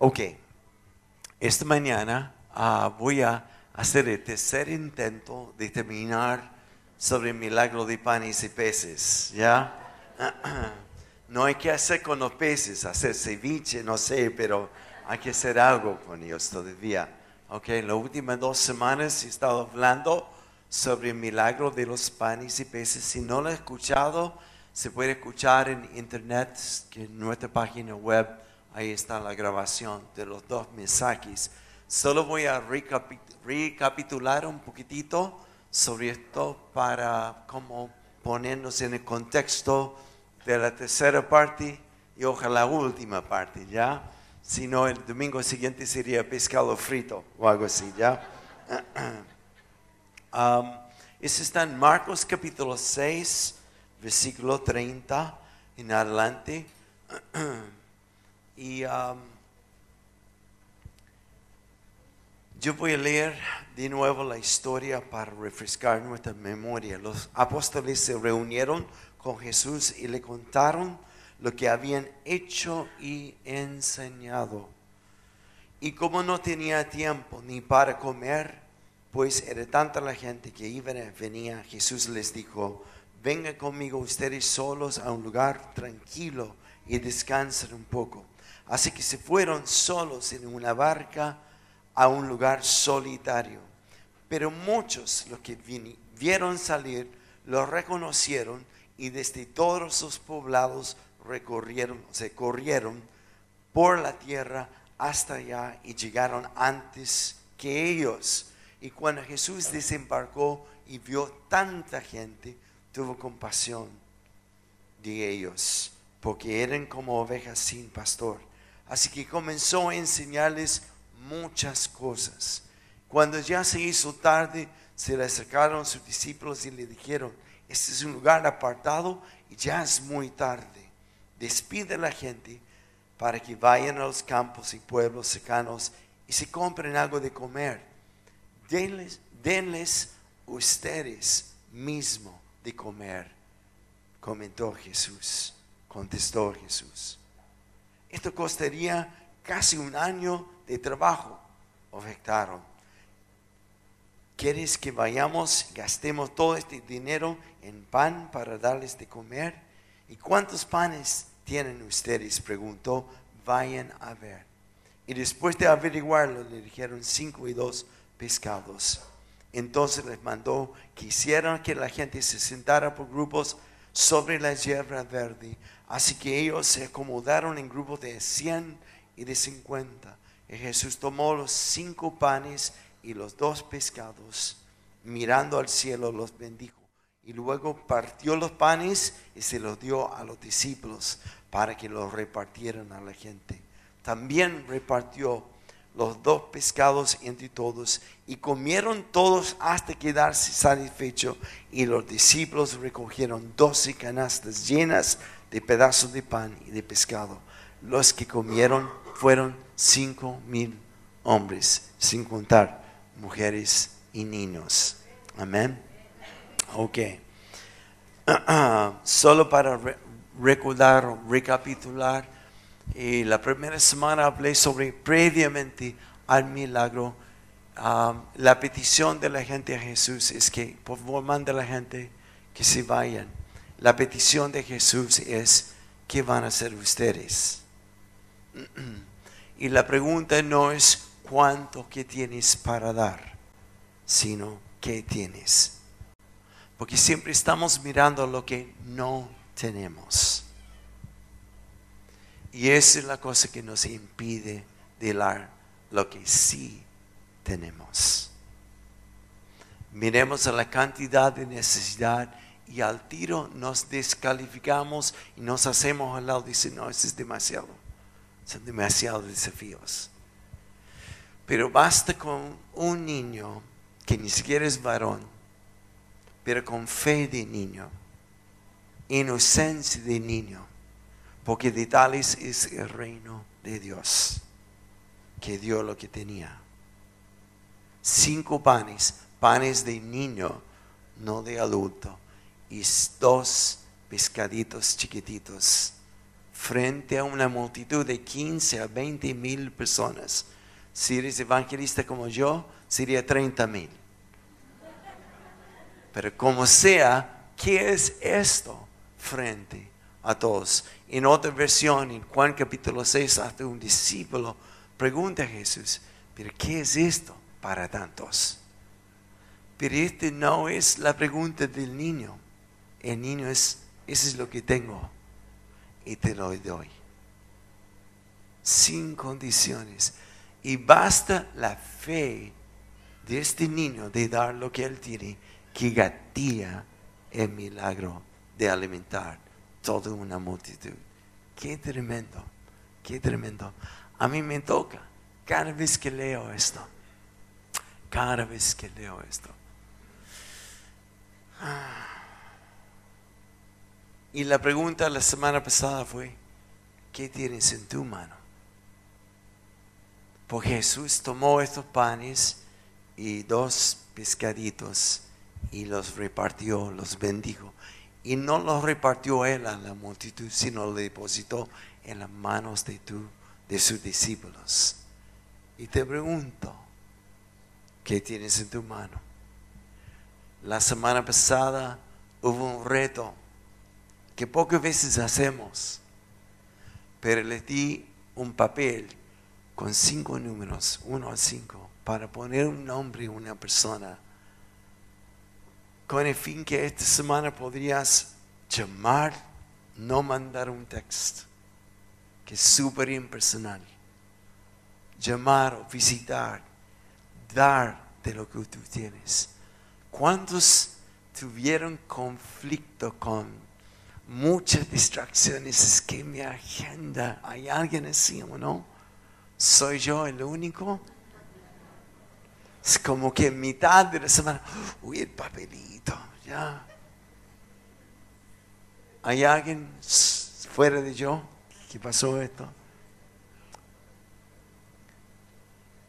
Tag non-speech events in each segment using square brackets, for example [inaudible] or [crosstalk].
Ok, esta mañana ah, voy a hacer el tercer intento de terminar sobre el milagro de panes y peces, ¿ya? [clears throat] No hay que hacer con los peces, hacer ceviche, no sé, pero hay que hacer algo con ellos todavía. Ok, las últimas dos semanas he estado hablando sobre el milagro de los panes y peces. Si no lo he escuchado, se puede escuchar en internet, en nuestra página web, ahí está la grabación de los dos mensajes. Solo voy a recapitular un poquitito sobre esto para como ponernos en el contexto de la tercera parte y ojalá la última parte, ¿ya? Si no, el domingo siguiente sería pescado frito o algo así, ¿ya? [clears throat] Um, eso está en Marcos capítulo 6, versículo 30 en adelante. [clears throat] y um, yo voy a leer de nuevo la historia para refrescar nuestra memoria. Los apóstoles se reunieron con Jesús y le contaron lo que habían hecho y enseñado. Y como no tenía tiempo ni para comer, pues era tanta la gente que iba y venía, Jesús les dijo, vengan conmigo ustedes solos a un lugar tranquilo y descansen un poco. Así que se fueron solos en una barca a un lugar solitario. Pero muchos, los que vieron salir, lo reconocieron y desde todos sus poblados recorrieron, se corrieron por la tierra hasta allá y llegaron antes que ellos. Y cuando Jesús desembarcó y vio tanta gente, tuvo compasión de ellos, porque eran como ovejas sin pastor. Así que comenzó a enseñarles muchas cosas. Cuando ya se hizo tarde, se le acercaron sus discípulos y le dijeron, este es un lugar apartado y ya es muy tarde. Despide a la gente para que vayan a los campos y pueblos cercanos y se compren algo de comer. Denles, denles ustedes mismo de comer, comentó Jesús, contestó Jesús. Esto costaría casi un año de trabajo, objetaron. ¿Quieres que vayamos, gastemos todo este dinero en pan para darles de comer? ¿Y cuántos panes tienen ustedes? Preguntó. Vayan a ver. Y después de averiguarlo, le dijeron cinco y dos pescados. Entonces les mandó que hicieran que la gente se sentara por grupos sobre la hierba verde. Así que ellos se acomodaron en grupos de cien y de cincuenta. Y Jesús tomó los cinco panes y los dos pescados, mirando al cielo, los bendijo. Y luego partió los panes y se los dio a los discípulos para que los repartieran a la gente. También repartió los dos pescados entre todos y comieron todos hasta quedarse satisfechos y los discípulos recogieron doce canastas llenas de pedazos de pan y de pescado. Los que comieron fueron cinco mil hombres, sin contar mujeres y niños. Amén. Ok. [clears throat] Solo para recordar, recapitular, y la primera semana hablé sobre previamente al milagro. Um, la petición de la gente a Jesús es que por favor manda a la gente que se vayan. La petición de Jesús es, ¿qué van a hacer ustedes? [clears throat] Y la pregunta no es cuánto que tienes para dar, sino qué tienes. Porque siempre estamos mirando lo que no tenemos. Y esa es la cosa que nos impide de dar lo que sí tenemos. Miremos a la cantidad de necesidad y al tiro nos descalificamos y nos hacemos al lado. Dice, no, eso es demasiado. Son demasiados desafíos. Pero basta con un niño que ni siquiera es varón, pero con fe de niño, inocencia de niño, porque de tales es el reino de Dios, que dio lo que tenía. Cinco panes, panes de niño, no de adulto, y dos pescaditos chiquititos, frente a una multitud de 15 a 20 mil personas. Si eres evangelista como yo, sería 30 mil. Pero como sea, ¿qué es esto frente a todos? En otra versión, en Juan capítulo 6, hasta un discípulo pregunta a Jesús, ¿pero qué es esto para tantos? Pero este no es la pregunta del niño. El niño es, eso es lo que tengo y te lo doy. Sin condiciones. Y basta la fe de este niño de dar lo que él tiene que gatilla el milagro de alimentar toda una multitud. Qué tremendo, qué tremendo. A mí me toca cada vez que leo esto. Cada vez que leo esto. Y la pregunta la semana pasada fue, ¿qué tienes en tu mano? Porque Jesús tomó estos panes y dos pescaditos y los repartió, los bendijo. Y no los repartió él a la multitud, sino los depositó en las manos de, tu, de sus discípulos. Y te pregunto, ¿qué tienes en tu mano? La semana pasada hubo un reto que pocas veces hacemos, pero le di un papel con cinco números, uno a cinco, para poner un nombre a una persona, con el fin que esta semana podrías llamar, no mandar un texto, que es súper impersonal, llamar o visitar, dar de lo que tú tienes. ¿Cuántos tuvieron conflicto con muchas distracciones? Es que mi agenda, ¿hay alguien así o no? ¿Soy yo el único? Es como que en mitad de la semana, uy, el papelito, ya. ¿Hay alguien fuera de yo que pasó esto?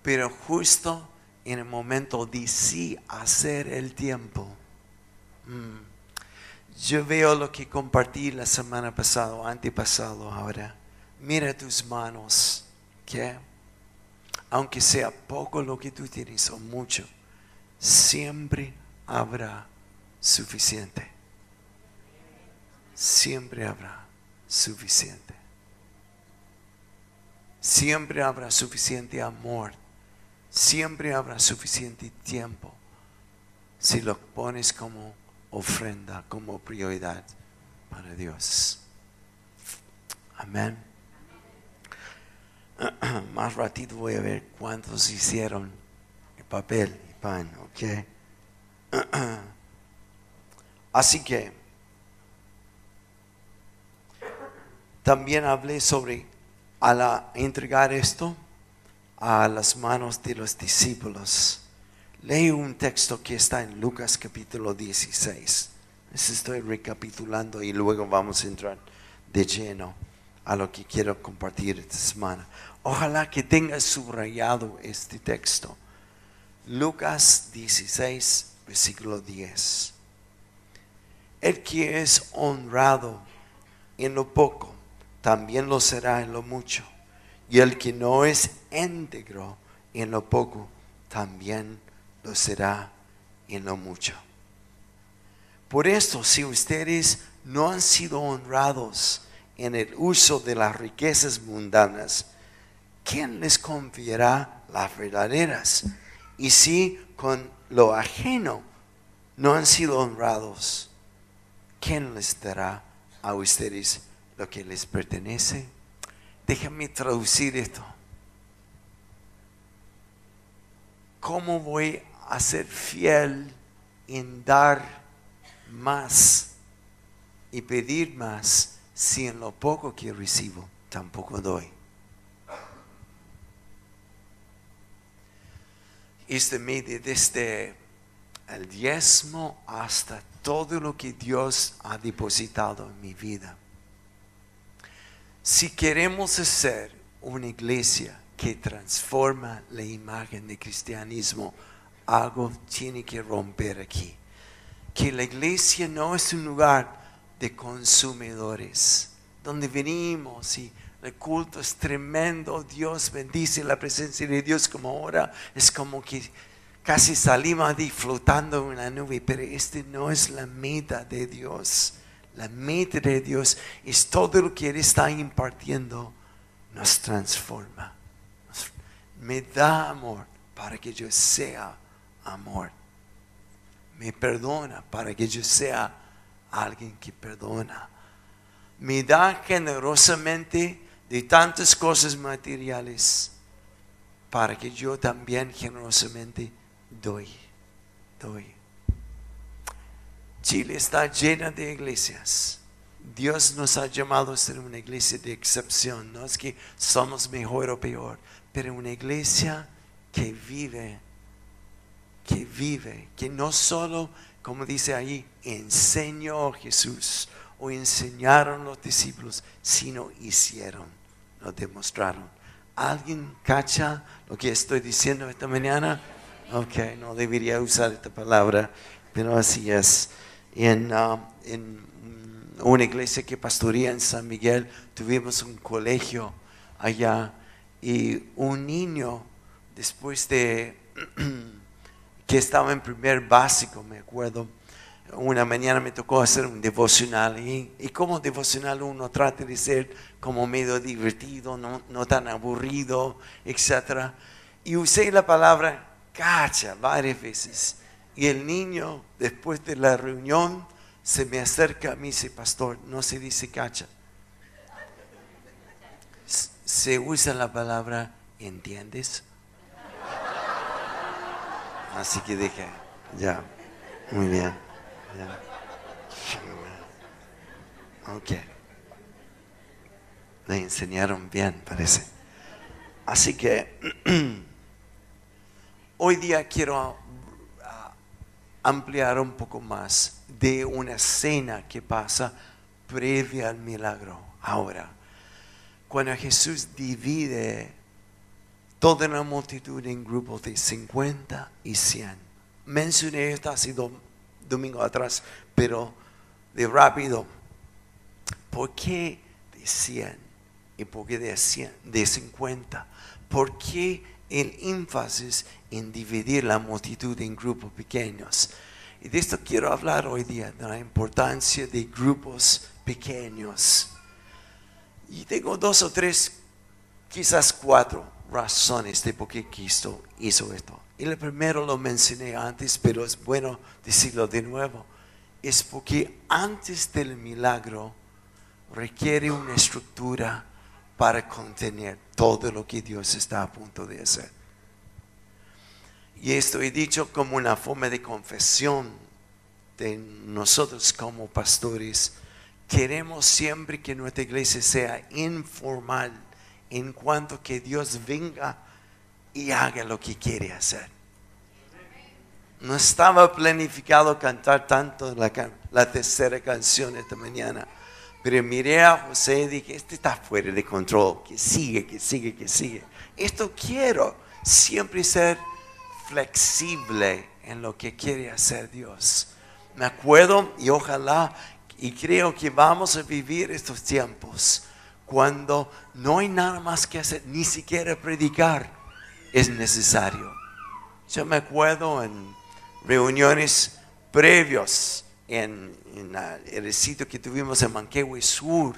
Pero justo en el momento de sí hacer el tiempo. Mm. Yo veo lo que compartí la semana pasada, antepasado ahora. Mira tus manos, que aunque sea poco lo que tú tienes o mucho, siempre habrá suficiente. Siempre habrá suficiente. Siempre habrá suficiente amor siempre habrá suficiente tiempo si lo pones como ofrenda, como prioridad para Dios. Amén. [clears throat] Más ratito voy a ver cuántos hicieron el papel y pan, ¿ok? [clears throat] Así que también hablé sobre al entregar esto a las manos de los discípulos. Leí un texto que está en Lucas capítulo 16. Estoy recapitulando y luego vamos a entrar de lleno a lo que quiero compartir esta semana. Ojalá que tengas subrayado este texto. Lucas 16, versículo 10. El que es honrado en lo poco, también lo será en lo mucho y el que no es íntegro en lo poco, también lo será en lo mucho. Por esto, si ustedes no han sido honrados en el uso de las riquezas mundanas, ¿quién les confiará las verdaderas? Y si con lo ajeno no han sido honrados, ¿quién les dará a ustedes lo que les pertenece? Déjame traducir esto. ¿Cómo voy a ser fiel en dar más y pedir más si en lo poco que recibo tampoco doy? Este medio desde el diezmo hasta todo lo que Dios ha depositado en mi vida si queremos ser una iglesia que transforma la imagen del cristianismo, algo tiene que romper aquí. Que la iglesia no es un lugar de consumidores, donde venimos y el culto es tremendo, Dios bendice la presencia de Dios como ahora, es como que casi salimos ahí flotando en la nube, pero este no es la meta de Dios. La meta de Dios es todo lo que Él está impartiendo, nos transforma. Me da amor para que yo sea amor. Me perdona para que yo sea alguien que perdona. Me da generosamente de tantas cosas materiales para que yo también generosamente doy, doy. Chile está llena de iglesias. Dios nos ha llamado a ser una iglesia de excepción. No es que somos mejor o peor, pero una iglesia que vive, que vive, que no solo, como dice ahí, enseñó Jesús o enseñaron los discípulos, sino hicieron, lo demostraron. ¿Alguien cacha lo que estoy diciendo esta mañana? Ok, no debería usar esta palabra, pero así es. En, uh, en una iglesia que pastoría en San Miguel, tuvimos un colegio allá y un niño, después de [clears throat] que estaba en primer básico, me acuerdo, una mañana me tocó hacer un devocional y, y como devocional uno trata de ser como medio divertido, no, no tan aburrido, etc. Y usé la palabra cacha varias veces. Y el niño, después de la reunión, se me acerca a mí y dice, pastor, no se dice cacha. Se usa la palabra, ¿entiendes? Así que dije, ya, muy bien. Ya. Ok. Le enseñaron bien, parece. Así que [clears throat] hoy día quiero ampliar un poco más de una escena que pasa previa al milagro. Ahora, cuando Jesús divide toda la multitud en grupos de 50 y 100. Mencioné esto hace dos domingo atrás, pero de rápido. ¿Por qué de 100 y por qué de, 100, de 50? ¿Por qué el énfasis en dividir la multitud en grupos pequeños. Y de esto quiero hablar hoy día, de la importancia de grupos pequeños. Y tengo dos o tres, quizás cuatro razones de por qué Cristo hizo esto. Y el primero lo mencioné antes, pero es bueno decirlo de nuevo. Es porque antes del milagro requiere una estructura para contener todo lo que Dios está a punto de hacer. Y esto he dicho como una forma de confesión de nosotros como pastores. Queremos siempre que nuestra iglesia sea informal en cuanto que Dios venga y haga lo que quiere hacer. No estaba planificado cantar tanto la, tercera canción esta mañana pero miré a José y dije, este está fuera de control, que sigue, que sigue, que sigue. Esto quiero, siempre ser flexible en lo que quiere hacer Dios. Me acuerdo y ojalá y creo que vamos a vivir estos tiempos cuando no hay nada más que hacer, ni siquiera predicar es necesario. Yo me acuerdo en reuniones previos en, el sitio que tuvimos en Manquehue Sur,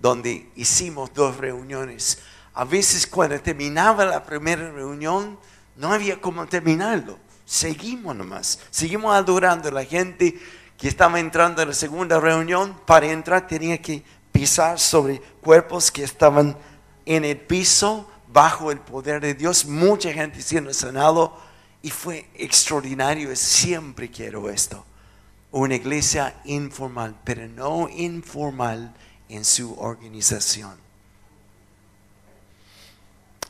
donde hicimos dos reuniones. A veces cuando terminaba la primera reunión, no había cómo terminarlo. Seguimos nomás, seguimos adorando. La gente que estaba entrando a la segunda reunión, para entrar tenía que pisar sobre cuerpos que estaban en el piso, bajo el poder de Dios. Mucha gente siendo sanado y fue extraordinario. Siempre quiero esto una iglesia informal, pero no informal en su organización.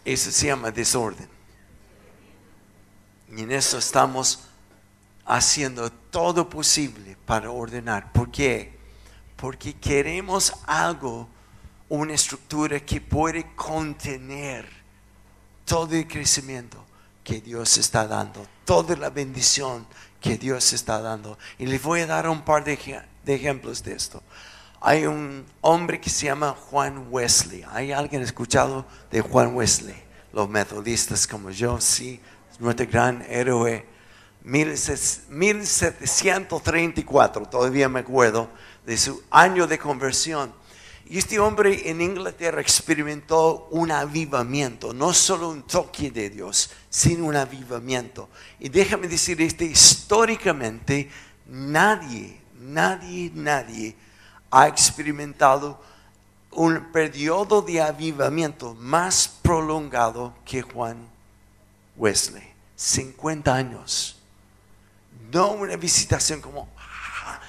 Eso se llama desorden. Y en eso estamos haciendo todo posible para ordenar. ¿Por qué? Porque queremos algo, una estructura que puede contener todo el crecimiento que Dios está dando, toda la bendición que Dios está dando. Y les voy a dar un par de, ejemplos de esto. Hay un hombre que se llama Juan Wesley. ¿Hay alguien escuchado de Juan Wesley? Los metodistas como yo, sí, nuestro gran héroe. 1734, todavía me acuerdo de su año de conversión. Y este hombre en Inglaterra experimentó un avivamiento, no solo un toque de Dios, sino un avivamiento. Y déjame decir este, históricamente nadie, nadie, nadie ha experimentado un periodo de avivamiento más prolongado que Juan Wesley. 50 años. No una visitación como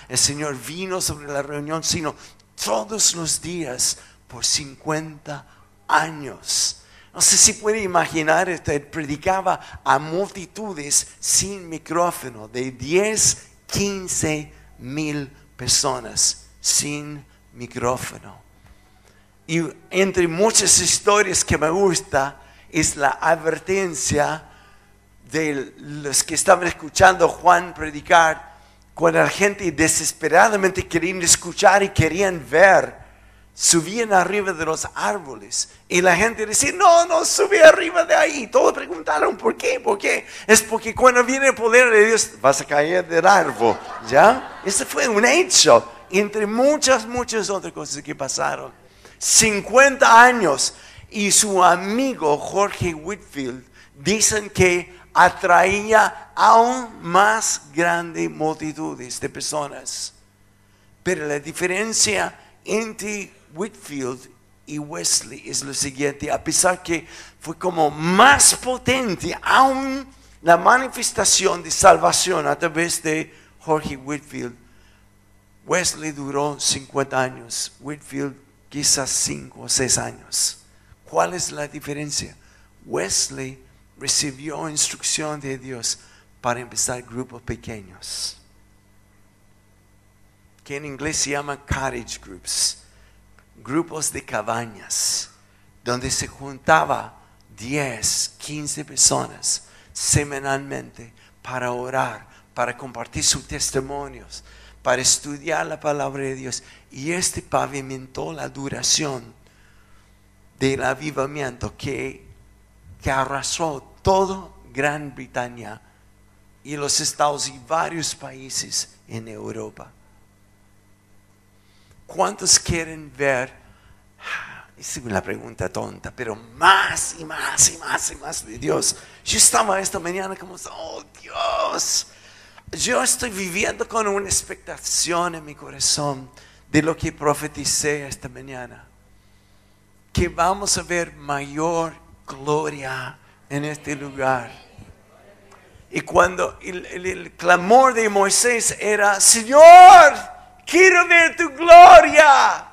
el Señor vino sobre la reunión, sino todos los días por 50 años. No sé si puede imaginar, este, predicaba a multitudes sin micrófono, de 10, 15 mil personas sin micrófono. Y entre muchas historias que me gusta es la advertencia de los que estaban escuchando Juan predicar, cuando la gente desesperadamente querían escuchar y querían ver, subían arriba de los árboles. Y la gente decía, no, no sube arriba de ahí. Todos preguntaron, ¿por qué? ¿Por qué? Es porque cuando viene el poder de Dios, vas a caer del árbol. ¿Ya? Ese fue un hecho entre muchas, muchas otras cosas que pasaron. 50 años y su amigo Jorge Whitfield dicen que atraía aún más grandes multitudes de personas. Pero la diferencia entre Whitfield y Wesley es lo siguiente, a pesar que fue como más potente aún la manifestación de salvación a través de Jorge Whitfield, Wesley duró 50 años, Whitfield quizás 5 o 6 años. ¿Cuál es la diferencia? Wesley recibió instrucción de Dios para empezar grupos pequeños, que en inglés se llaman cottage groups, grupos de cabañas, donde se juntaba 10, 15 personas semanalmente para orar, para compartir sus testimonios, para estudiar la palabra de Dios. Y este pavimentó la duración del avivamiento que, que arrasó todo Gran Bretaña y los estados y varios países en Europa. ¿Cuántos quieren ver? Es una pregunta tonta, pero más y más y más y más de Dios. Yo estaba esta mañana como, oh Dios, yo estoy viviendo con una expectación en mi corazón de lo que profeticé esta mañana. Que vamos a ver mayor gloria en este lugar. Y cuando el, clamor de Moisés era, Señor, quiero ver tu gloria.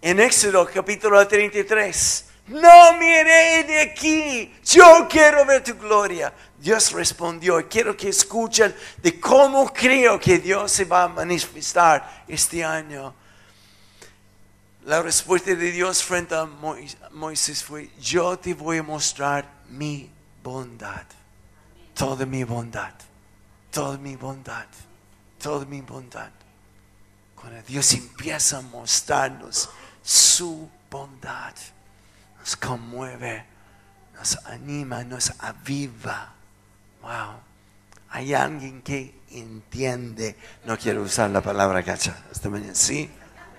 En Éxodo capítulo 33, no miré de aquí, yo quiero ver tu gloria. Dios respondió, quiero que escuchen de cómo creo que Dios se va a manifestar este año. La respuesta de Dios frente a Moisés fue, yo te voy a mostrar mi bondad, toda mi bondad, toda mi bondad, toda mi bondad. Cuando Dios empieza a mostrarnos su bondad, nos conmueve, nos anima, nos aviva Wow. Hay alguien que entiende. No quiero usar la palabra gacha esta mañana. Sí,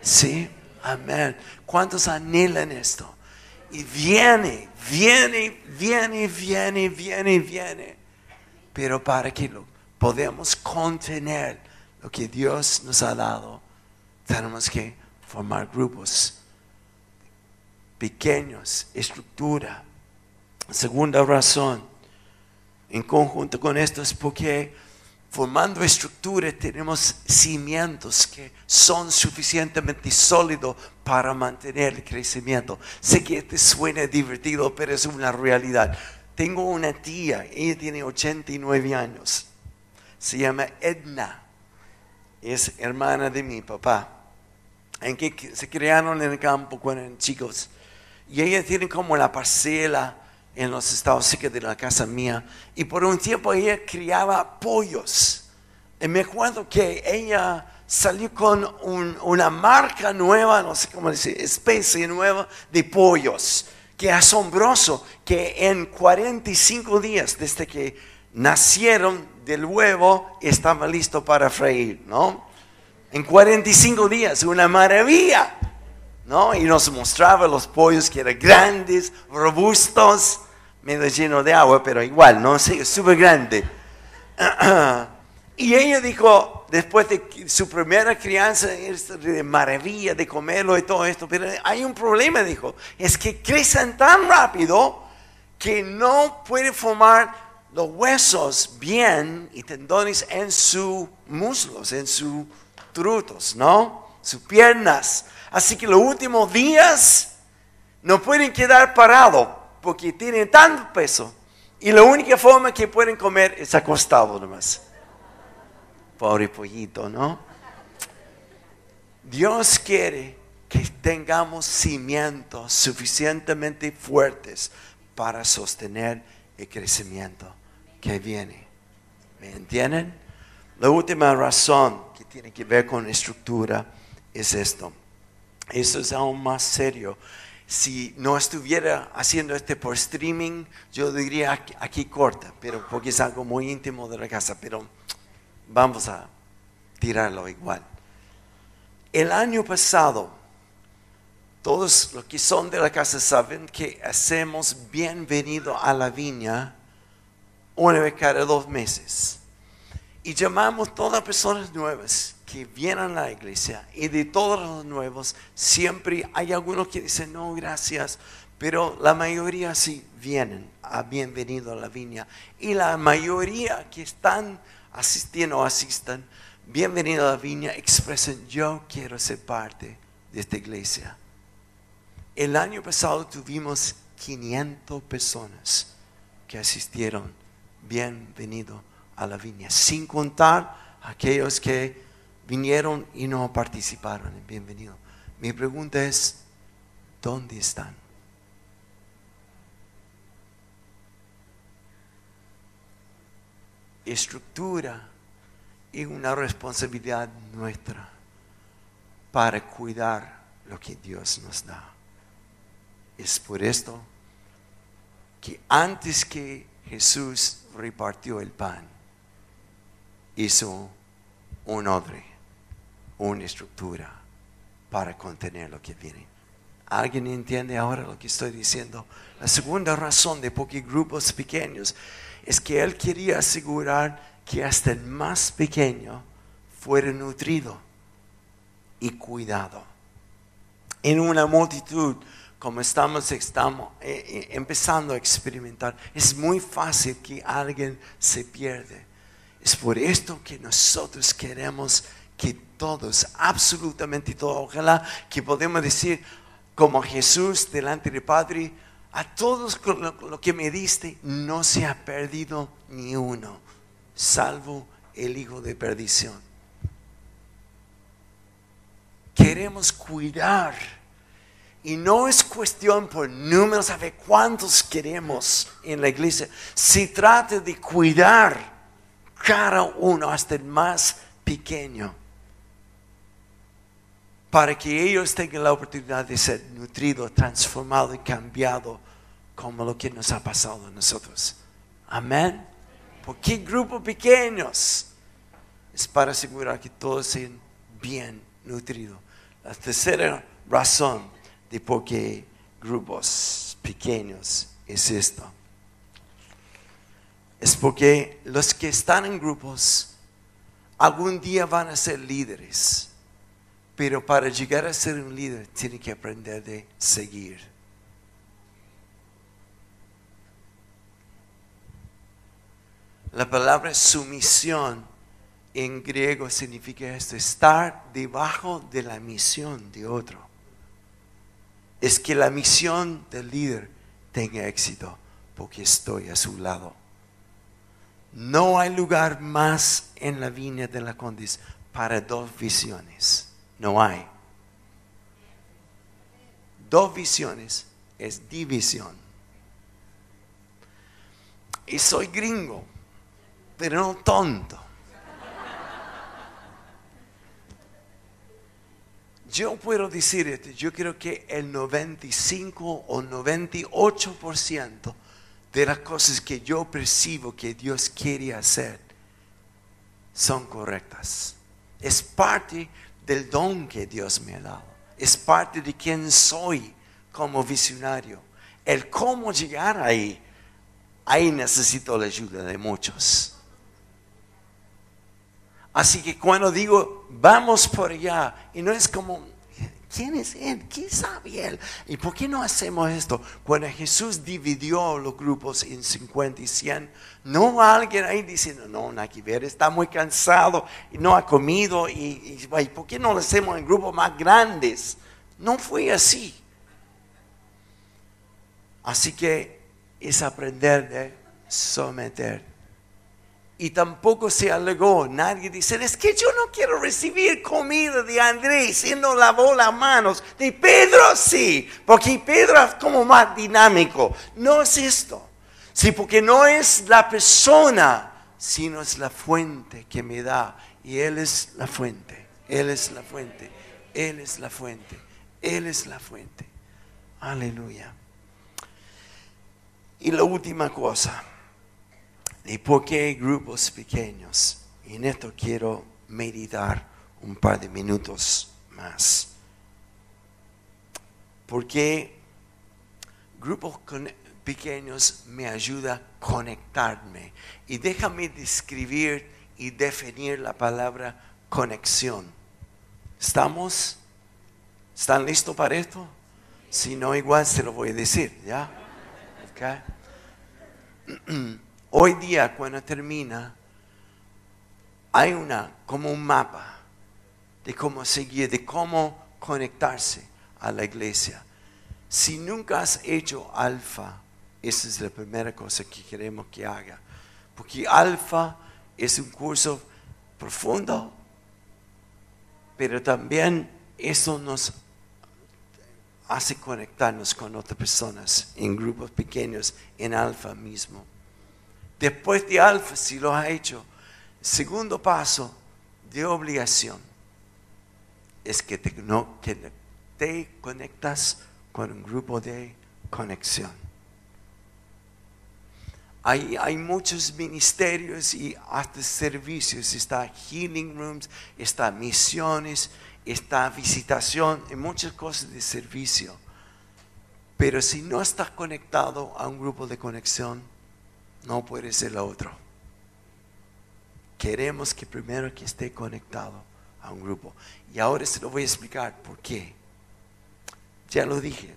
sí, amén. ¿Cuántos anhelan esto? Y viene, viene, viene, viene, viene, viene. Pero para que lo podamos contener lo que Dios nos ha dado, tenemos que formar grupos pequeños, estructura. Segunda razón, en conjunto con esto es porque formando estructuras tenemos cimientos que son suficientemente sólidos para mantener el crecimiento. Sé que te suena divertido, pero es una realidad. Tengo una tía, ella tiene 89 años, se llama Edna, es hermana de mi papá, en que se criaron en el campo cuando eran chicos. Y ella tiene como la parcela en los estados cerca de la casa mía y por un tiempo ella criaba pollos. Y me acuerdo que ella salió con una marca nueva, no sé cómo decir, especie nueva de pollos. Qué asombroso que en 45 días desde que nacieron del huevo estaba listo para freír, ¿no? En 45 días, una maravilla, ¿no? Y nos mostraba los pollos que eran grandes, robustos, medio lleno de agua, pero igual, ¿no? Sí, súper grande. [clears throat] Y ella dijo, después de su primera crianza, de maravilla de comerlo y todo esto, pero hay un problema, dijo, es que crecen tan rápido que no pueden formar los huesos bien y tendones en sus muslos, en sus trutos, ¿no? Sus piernas. Así que los últimos días no pueden quedar parados porque tienen tanto peso. Y la única forma que pueden comer es acostado nomás. Pobre pollito, ¿no? Dios quiere que tengamos cimientos suficientemente fuertes para sostener el crecimiento que viene. ¿Me entienden? La última razón que tiene que ver con estructura es esto. Eso es aún más serio. Si no estuviera haciendo este por streaming, yo diría aquí, corta, pero porque es algo muy íntimo de la casa, pero vamos a tirarlo igual. El año pasado, todos los que son de la casa saben que hacemos bienvenido a la viña una vez cada dos meses. Y llamamos todas personas nuevas que vienen a la iglesia y de todos los nuevos, siempre hay algunos que dicen, no, gracias, pero la mayoría sí vienen a bienvenido a la viña. Y la mayoría que están asistiendo o asistan, bienvenido a la viña, expresan, yo quiero ser parte de esta iglesia. El año pasado tuvimos 500 personas que asistieron bienvenido a la viña, sin contar aquellos que vinieron y no participaron en bienvenido. Mi pregunta es, ¿dónde están? Estructura y una responsabilidad nuestra para cuidar lo que Dios nos da. Es por esto que antes que Jesús repartió el pan, hizo un odre, una estructura para contener lo que viene. ¿Alguien entiende ahora lo que estoy diciendo? La segunda razón de pocos grupos pequeños es que Él quería asegurar que hasta el más pequeño fuera nutrido y cuidado. En una multitud como estamos, estamos eh, eh, empezando a experimentar, es muy fácil que alguien se pierde. Es por esto que nosotros queremos que todos, absolutamente todos, ojalá que podamos decir como Jesús delante del Padre, a todos lo que me diste no se ha perdido ni uno, salvo el hijo de perdición. Queremos cuidar y no es cuestión por números, saber cuántos queremos en la iglesia. Se trata de cuidar cada uno, hasta el más pequeño, para que ellos tengan la oportunidad de ser nutridos, transformados y cambiados como lo que nos ha pasado a nosotros. Amén. ¿Por qué grupos pequeños? Es para asegurar que todos sean bien nutridos. La tercera razón de por qué grupos pequeños es esto. Es porque los que están en grupos algún día van a ser líderes, pero para llegar a ser un líder tienen que aprender de seguir. La palabra sumisión en griego significa esto, estar debajo de la misión de otro es que la misión del líder tenga éxito porque estoy a su lado. No hay lugar más en la viña de la Condis para dos visiones. No hay. Dos visiones es división. Y soy gringo, pero no tonto. yo puedo decir esto, yo creo que el 95 o 98% de las cosas que yo percibo que Dios quiere hacer son correctas. Es parte del don que Dios me ha dado. Es parte de quien soy como visionario. El cómo llegar ahí, ahí necesito la ayuda de muchos. Así que cuando digo, vamos por allá, y no es como, ¿quién es él? ¿Quién sabe él? ¿Y por qué no hacemos esto? Cuando Jesús dividió los grupos en 50 y 100, no alguien ahí diciendo, no, no hay que ver, está muy cansado y no ha comido, y, y ¿por qué no lo hacemos en grupos más grandes? No fue así. Así que es aprender de someter y tampoco se alegó. Nadie dice, es que yo no quiero recibir comida de Andrés y no lavó las manos. De Pedro sí, porque Pedro es como más dinámico. No es esto. Sí, porque no es la persona, sino es la fuente que me da. Y Él es la fuente. Él es la fuente. Él es la fuente. Él es la fuente. Aleluya. Y la última cosa ¿Y por qué grupos pequeños? Y en esto quiero meditar un par de minutos más. Porque grupos pequeños me ayuda a conectarme. Y déjame describir y definir la palabra conexión. ¿Estamos? ¿Están listos para esto? Si no, igual se lo voy a decir, ¿ya? Okay. [clears throat] Hoy día, cuando termina, hay una, como un mapa de cómo seguir, de cómo conectarse a la iglesia. Si nunca has hecho alfa, esa es la primera cosa que queremos que haga. Porque alfa es un curso profundo, pero también eso nos hace conectarnos con otras personas en grupos pequeños, en alfa mismo. Después de alfa, si lo ha hecho, segundo paso de obligación es que te, conectas con un grupo de conexión. Hay, hay, muchos ministerios y hasta servicios. Está healing rooms, está misiones, está visitación y muchas cosas de servicio. Pero si no estás conectado a un grupo de conexión, no puede ser lo otro. Queremos que primero que esté conectado a un grupo. Y ahora se lo voy a explicar por qué. Ya lo dije.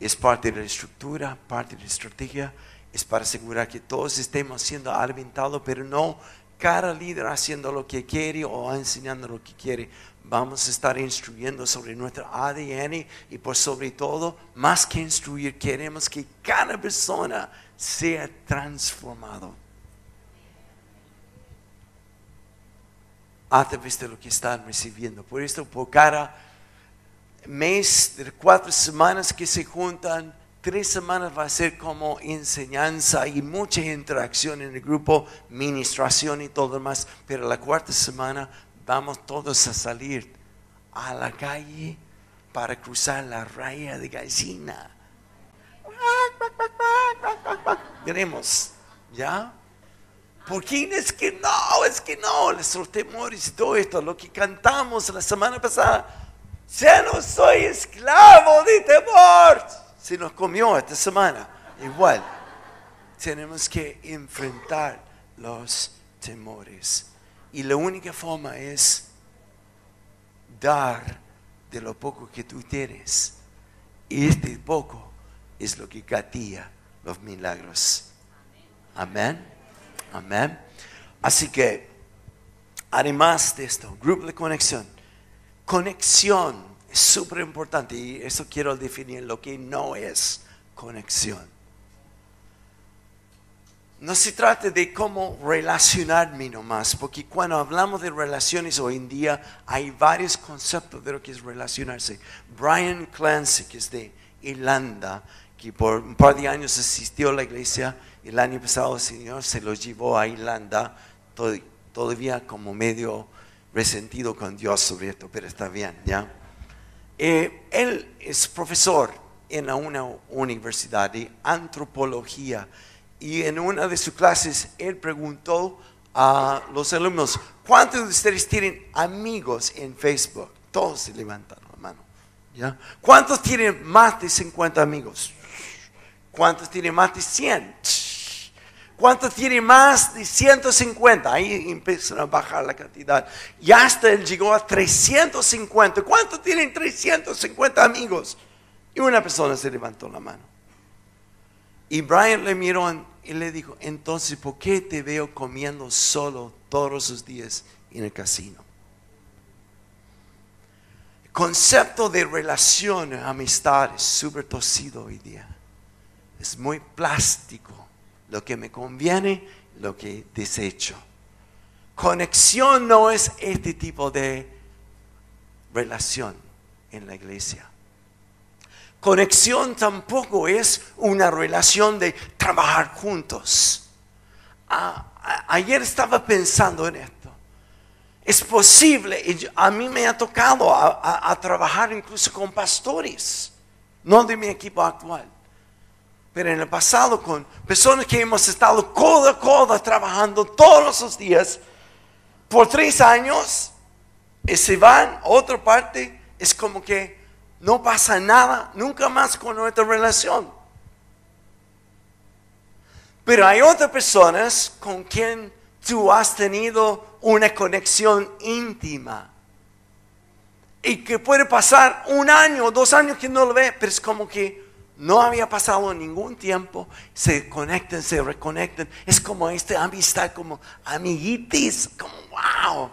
Es parte de la estructura, parte de la estrategia. Es para asegurar que todos estemos siendo alimentados, pero no cada líder haciendo lo que quiere o enseñando lo que quiere. Vamos a estar instruyendo sobre nuestro ADN y por sobre todo, más que instruir, queremos que cada persona sea transformado a través de lo que están recibiendo. Por esto, por cada mes de cuatro semanas que se juntan, tres semanas va a ser como enseñanza y mucha interacción en el grupo, ministración y todo demás. Pero la cuarta semana vamos todos a salir a la calle para cruzar la raya de gallina Queremos, ¿ya? ¿Por quién es que no? Es que no, nuestros temores y todo esto, lo que cantamos la semana pasada, ya no soy esclavo de temor. Se nos comió esta semana, igual. Tenemos que enfrentar los temores. Y la única forma es dar de lo poco que tú tienes. Y este poco es lo que gatilla los milagros. Amén. Amén. Así que, además de esto, grupo de conexión. Conexión es súper importante y eso quiero definir lo que no es conexión. No se trata de cómo relacionarme nomás, porque cuando hablamos de relaciones hoy en día hay varios conceptos de lo que es relacionarse. Brian Clancy, que es de Irlanda, que por un par de años asistió a la iglesia. El año pasado el Señor se lo llevó a Irlanda, todavía como medio resentido con Dios sobre esto, pero está bien, ¿ya? Eh, él es profesor en una universidad de antropología y en una de sus clases él preguntó a los alumnos, ¿cuántos de ustedes tienen amigos en Facebook? Todos se levantan la mano. ¿ya? ¿Cuántos tienen más de 50 amigos? ¿Cuántos tienen más de 100? ¿Cuántos tienen más de 150? Ahí empiezan a bajar la cantidad. Y hasta él llegó a 350. ¿Cuántos tienen 350 amigos? Y una persona se levantó la mano. Y Brian le miró y le dijo, entonces, ¿por qué te veo comiendo solo todos los días en el casino? El concepto de relación, amistad es súper torcido hoy día. Es muy plástico. Lo que me conviene, lo que desecho. Conexión no es este tipo de relación en la iglesia. Conexión tampoco es una relación de trabajar juntos. ayer estaba pensando en esto. Es posible, y a mí me ha tocado a, trabajar incluso con pastores, no de mi equipo actual, pero en el pasado con personas que hemos estado codo a codo trabajando todos los días por tres años y se van a otra parte, es como que no pasa nada nunca más con nuestra relación. Pero hay otras personas con quien tú has tenido una conexión íntima. Y que puede pasar un año o dos años que no lo ve, pero es como que no había pasado ningún tiempo. Se conectan, se reconectan. Es como esta amistad, como amiguitis, como wow.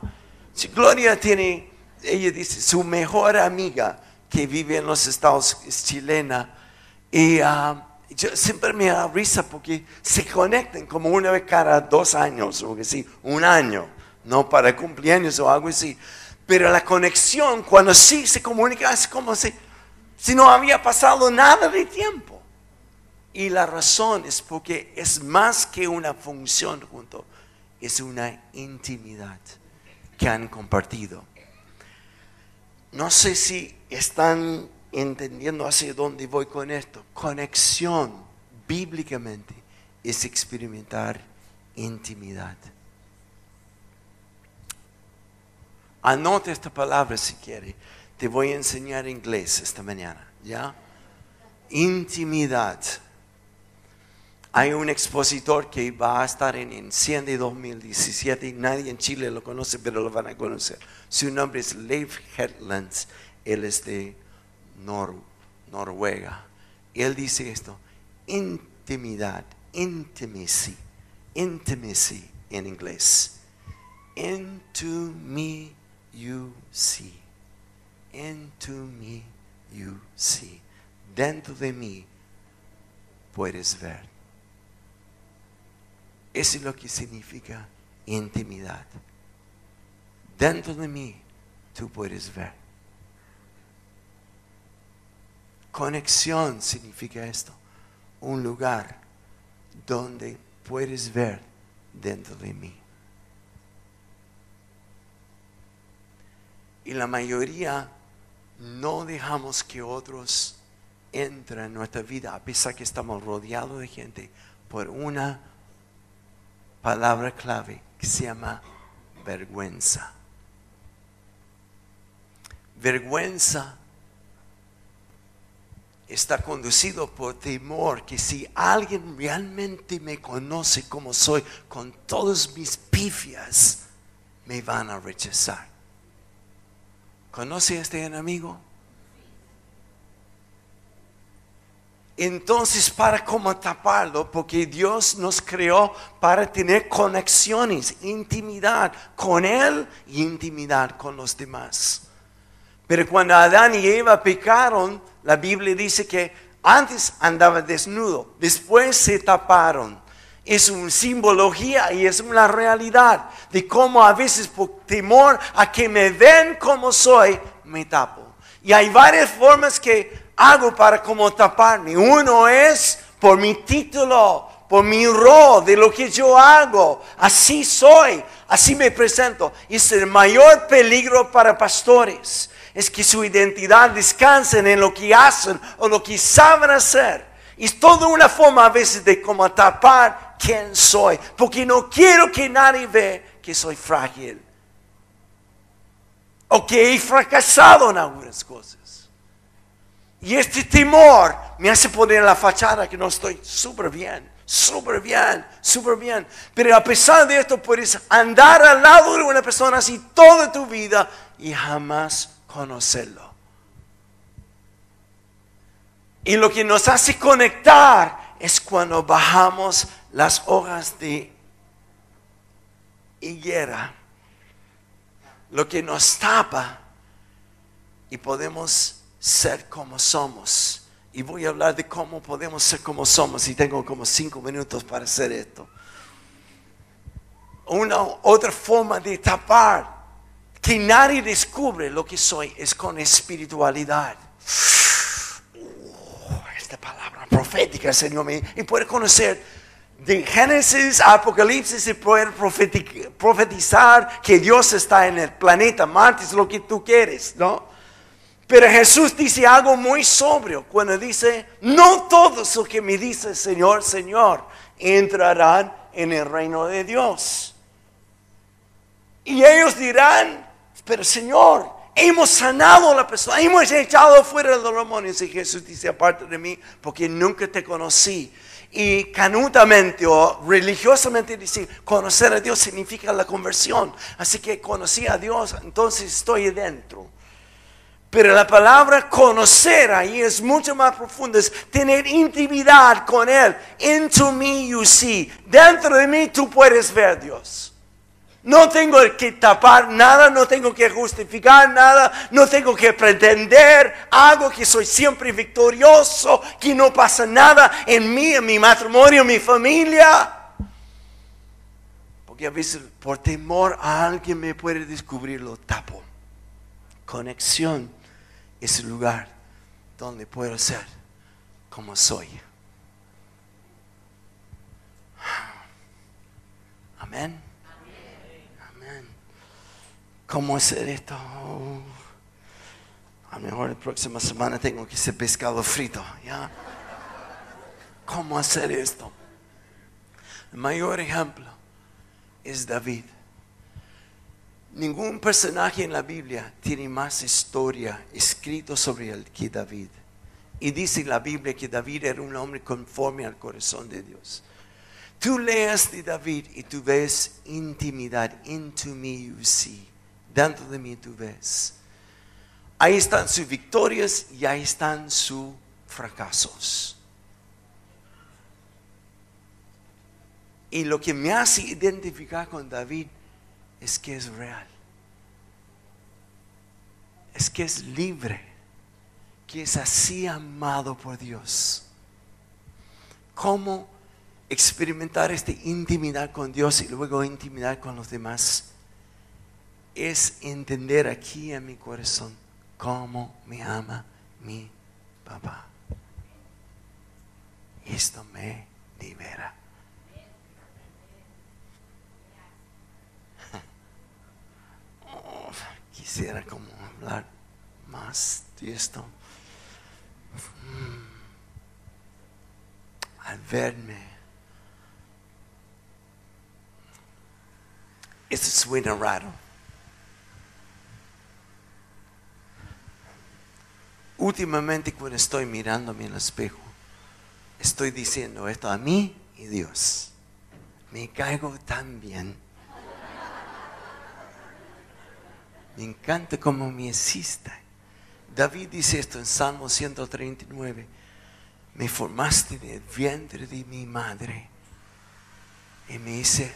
Gloria tiene, ella dice, su mejor amiga que vive en los Estados es chilena. Y ah, yo siempre me da risa porque se conectan como una vez cada dos años, o que sí, un año, no para cumpleaños o algo así. Pero la conexión, cuando sí se comunica, es como si, si no había pasado nada de tiempo. Y la razón es porque es más que una función junto, es una intimidad que han compartido. No sé si están entendiendo hacia dónde voy con esto. Conexión bíblicamente es experimentar intimidad. Anote esta palabra si quiere. Te voy a enseñar inglés esta mañana, ¿ya? Intimidad. Hay un expositor que va a estar en Enciende 2017 y nadie en Chile lo conoce, pero lo van a conocer. Su nombre es Leif Hetlands. Él es de Noruega. Y él dice esto, intimidad, intimacy, intimacy en inglés. Into me you see. Into me you see. Dentro de mí puedes ver. Eso es lo que significa intimidad. Dentro de mí tú puedes ver. Conexión significa esto. Un lugar donde puedes ver dentro de mí. Y la mayoría no dejamos que otros entren en nuestra vida, a pesar que estamos rodeados de gente, por una palabra clave que se llama vergüenza. Vergüenza está conducido por temor que si alguien realmente me conoce como soy, con todos mis pifias, me van a rechazar. ¿Conoce a este enemigo? Entonces, ¿para cómo taparlo? Porque Dios nos creó para tener conexiones, intimidad con Él y intimidad con los demás. Pero cuando Adán y Eva pecaron, la Biblia dice que antes andaba desnudo, después se taparon. Es una simbología y es una realidad de cómo a veces por temor a que me ven como soy, me tapo. Y hay varias formas que hago para como taparme. Uno es por mi título, por mi rol, de lo que yo hago. Así soy, así me presento. Es el mayor peligro para pastores. Es que su identidad descanse en lo que hacen o lo que saben hacer. Es toda una forma a veces de como tapar quién soy. Porque no quiero que nadie vea que soy frágil. O que he fracasado en algunas cosas. Y este temor me hace poner la fachada que no estoy súper bien súper bien, súper bien. Pero a pesar de esto puedes andar al lado de una persona así toda tu vida y jamás conocerlo. Y lo que nos hace conectar es cuando bajamos las hojas de higuera. Lo que nos tapa y podemos ser como somos y voy a hablar de cómo podemos ser como somos y tengo como cinco minutos para hacer esto. Una otra forma de tapar que nadie descubre lo que soy es con espiritualidad. Esta palabra profética, Señor, me, y puede conocer de Génesis a Apocalipsis y poder profetizar que Dios está en el planeta Marte, es lo que tú quieres, ¿no? Pero Jesús dice algo muy sobrio cuando dice, no todos los que me dicen Señor, Señor, entrarán en el reino de Dios. Y ellos dirán, pero Señor, hemos sanado a la persona, hemos echado fuera los demonios. Y Jesús dice, aparte de mí, porque nunca te conocí. Y canutamente o religiosamente decir, conocer a Dios significa la conversión. Así que conocí a Dios, entonces estoy dentro. Pero la palabra conocer ahí es mucho más profunda, es tener intimidad con Él. Into me you see. Dentro de mí tú puedes ver a Dios. No tengo que tapar nada, no tengo que justificar nada, no tengo que pretender algo que soy siempre victorioso, que no pasa nada en mí, en mi matrimonio, en mi familia. Porque a veces por temor a alguien me puede descubrir, lo tapo. Conexión es el lugar donde puedo ser como soy. Amén. ¿Cómo hacer esto? a lo mejor la próxima semana tengo que hacer pescado frito. ¿Cómo hacer esto? El mayor ejemplo es David. Ningún personaje en la Biblia tiene más historia escrito sobre él que David. Y dice la Biblia que David era un hombre conforme al corazón de Dios. Tú leas de David y tú ves intimidad. Into me you see. Dentro de mí tú ves. Ahí están sus victorias y ahí están sus fracasos. Y lo que me hace identificar con David es que es real. Es que es libre. Que es así amado por Dios. ¿Cómo experimentar esta intimidad con Dios y luego intimidad con los demás? Es entender aquí en mi corazón cómo me ama mi papá. Esto me libera. [laughs] quisiera como hablar más de esto. Mm. Al verme, esto suena raro. Últimamente cuando estoy mirándome en el espejo, estoy diciendo esto a mí y Dios. Me caigo tan bien Me encanta cómo me hiciste. David dice esto en Salmo 139. Me formaste en el vientre de mi madre y me, hice,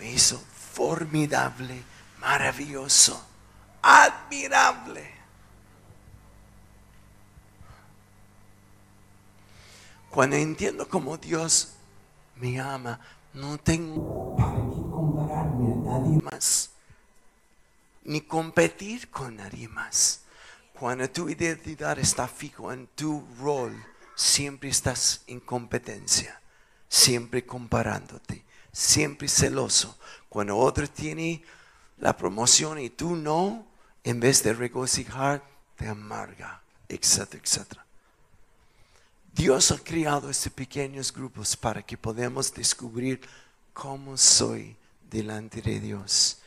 me hizo formidable, maravilloso, admirable. Cuando entiendo cómo Dios me ama, no tengo para qué compararme a nadie más ni competir con nadie más. Cuando tu identidad está fijo en tu rol, siempre estás en competencia. siempre comparándote, siempre celoso. Cuando otro tiene la promoción y tú no, en vez de regocijar, te amarga, etcétera, etcétera. Dios ha creado estos pequeños grupos para que podamos descubrir cómo soy delante de Dios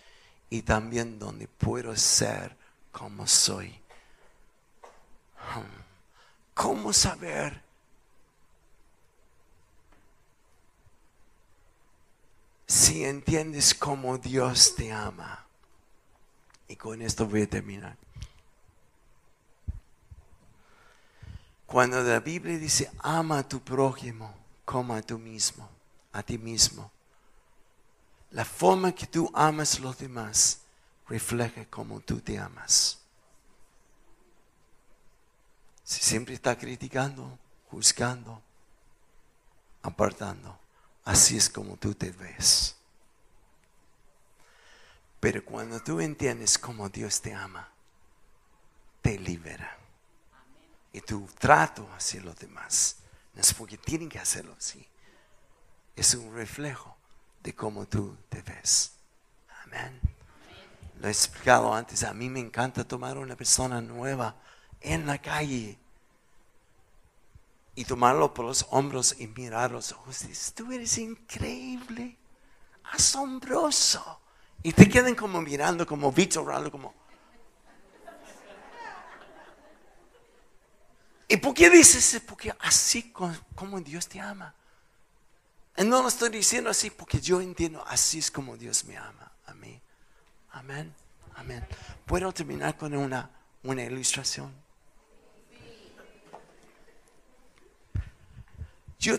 y también donde puedo ser como soy. ¿Cómo saber si entiendes cómo Dios te ama? Y con esto voy a terminar. Cuando la Biblia dice, ama a tu prójimo como a tú mismo, a ti mismo, la forma que tú amas a los demás refleja cómo tú te amas. Si siempre está criticando, juzgando, apartando, así es como tú te ves. Pero cuando tú entiendes cómo Dios te ama, te libera y tu trato hacia los demás. No es porque tienen que hacerlo así. Es un reflejo de cómo tú te ves. Amén. Lo he explicado antes. A mí me encanta tomar una persona nueva en la calle y tomarlo por los hombros y mirar los ojos. Dices, tú eres increíble, asombroso. Y te quedan como mirando, como vitorando, como, ¿Y por qué dices? Porque así como Dios te ama. No lo estoy diciendo así porque yo entiendo, así es como Dios me ama a mí. Amén. Amén. ¿Puedo terminar con una, una ilustración? Yo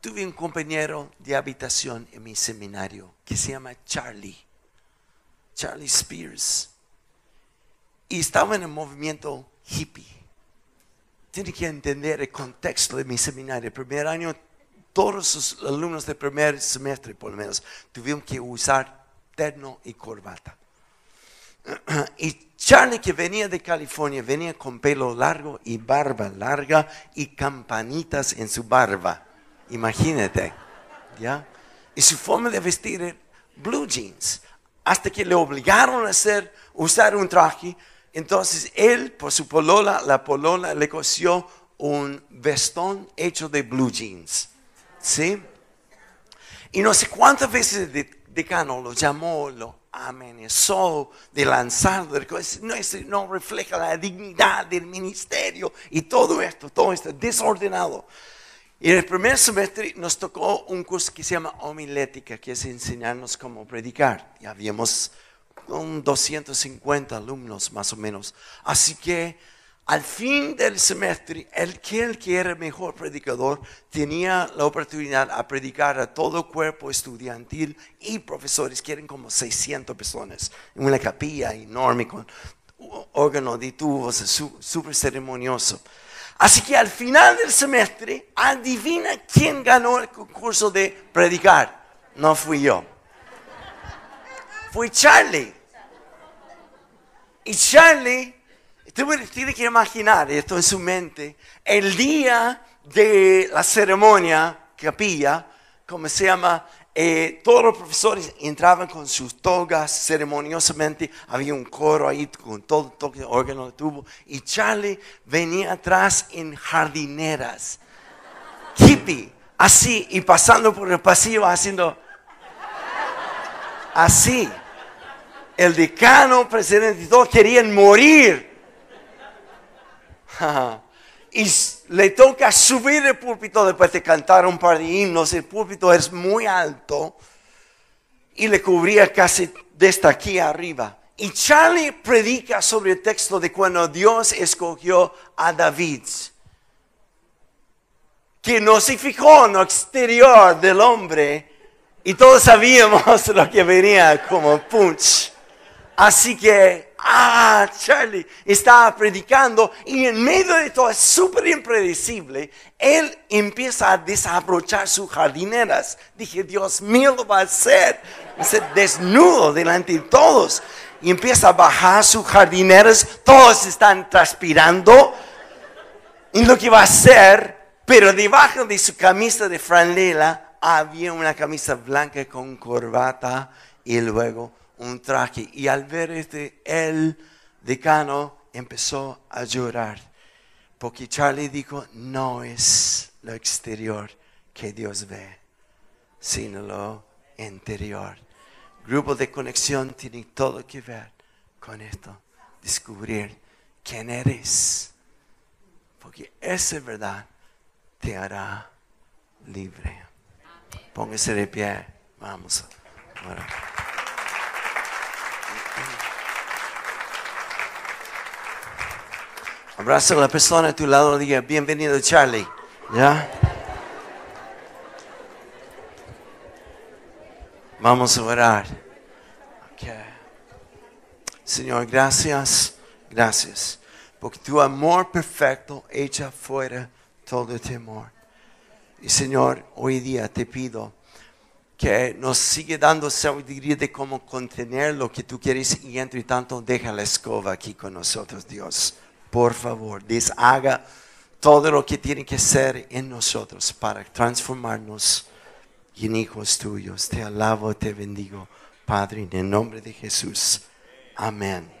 tuve un compañero de habitación en mi seminario que se llama Charlie. Charlie Spears. Y estaba en el movimiento hippie tiene que entender el contexto de mi seminario. El primer año, todos los alumnos del primer semestre, por lo menos, tuvieron que usar terno y corbata. [clears throat] Y Charlie, que venía de California, venía con pelo largo y barba larga y campanitas en su barba. Imagínate, ¿ya? Y su forma de vestir era blue jeans. Hasta que le obligaron a hacer, usar un traje entonces él, por su polola, la polola le cosió un vestón hecho de blue jeans. ¿Sí? Y no sé cuántas veces el decano lo llamó, lo amenazó de lanzar, no, no refleja la dignidad del ministerio y todo esto, todo esto desordenado. Y en el primer semestre nos tocó un curso que se llama homilética, que es enseñarnos cómo predicar. Y habíamos con 250 alumnos más o menos. Así que al fin del semestre, el que, el era mejor predicador tenía la oportunidad a predicar a todo cuerpo estudiantil y profesores, que eran como 600 personas, en una capilla enorme con órgano de tubos, súper ceremonioso. Así que al final del semestre, adivina quién ganó el concurso de predicar. No fui yo fue Charlie. Y Charlie, tiene que imaginar esto en su mente, el día de la ceremonia, capilla, como se llama, eh, todos los profesores entraban con sus togas ceremoniosamente, había un coro ahí con todo toque órgano de tubo, y Charlie venía atrás en jardineras, hippie, así, y pasando por el pasillo haciendo así el decano, presidente y todos querían morir. [laughs] y le toca subir el púlpito después de cantar un par de himnos. El púlpito es muy alto y le cubría casi desde aquí arriba. Y Charlie predica sobre el texto de cuando Dios escogió a David, que no se fijó en lo exterior del hombre y todos sabíamos [laughs] lo que venía como punch. Así que, ah, Charlie estaba predicando y en medio de todo es súper impredecible. Él empieza a desabrochar sus jardineras. Dije, Dios mío, lo va a hacer. desnudo delante de todos. Y empieza a bajar sus jardineras. Todos están transpirando. Y lo que va a hacer, Pero debajo de su camisa de franela había una camisa blanca con corbata y luego un traje. Y al ver este, el decano empezó a llorar. Porque Charlie dijo, no es lo exterior que Dios ve, sino lo interior. Grupo de conexión tiene todo que ver con esto. Descubrir quién eres. Porque esa verdad te hará libre. Póngase de pie. Vamos. Abraza a la persona a tu lado y diga, bienvenido Charlie. ¿Ya? Vamos a orar. Señor, gracias, gracias. Porque tu amor perfecto echa fuera todo temor. Y Señor, hoy día te pido que nos sigue dando sabiduría de cómo contener lo que tú quieres y entre tanto deja la escoba aquí con nosotros, Dios. Por favor, deshaga todo lo que tiene que ser en nosotros para transformarnos en hijos tuyos. Te alabo, te bendigo, Padre, en el nombre de Jesús. Amén.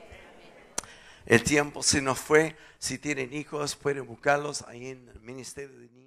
El tiempo se nos fue. Si tienen hijos, pueden buscarlos ahí en el Ministerio de Niños.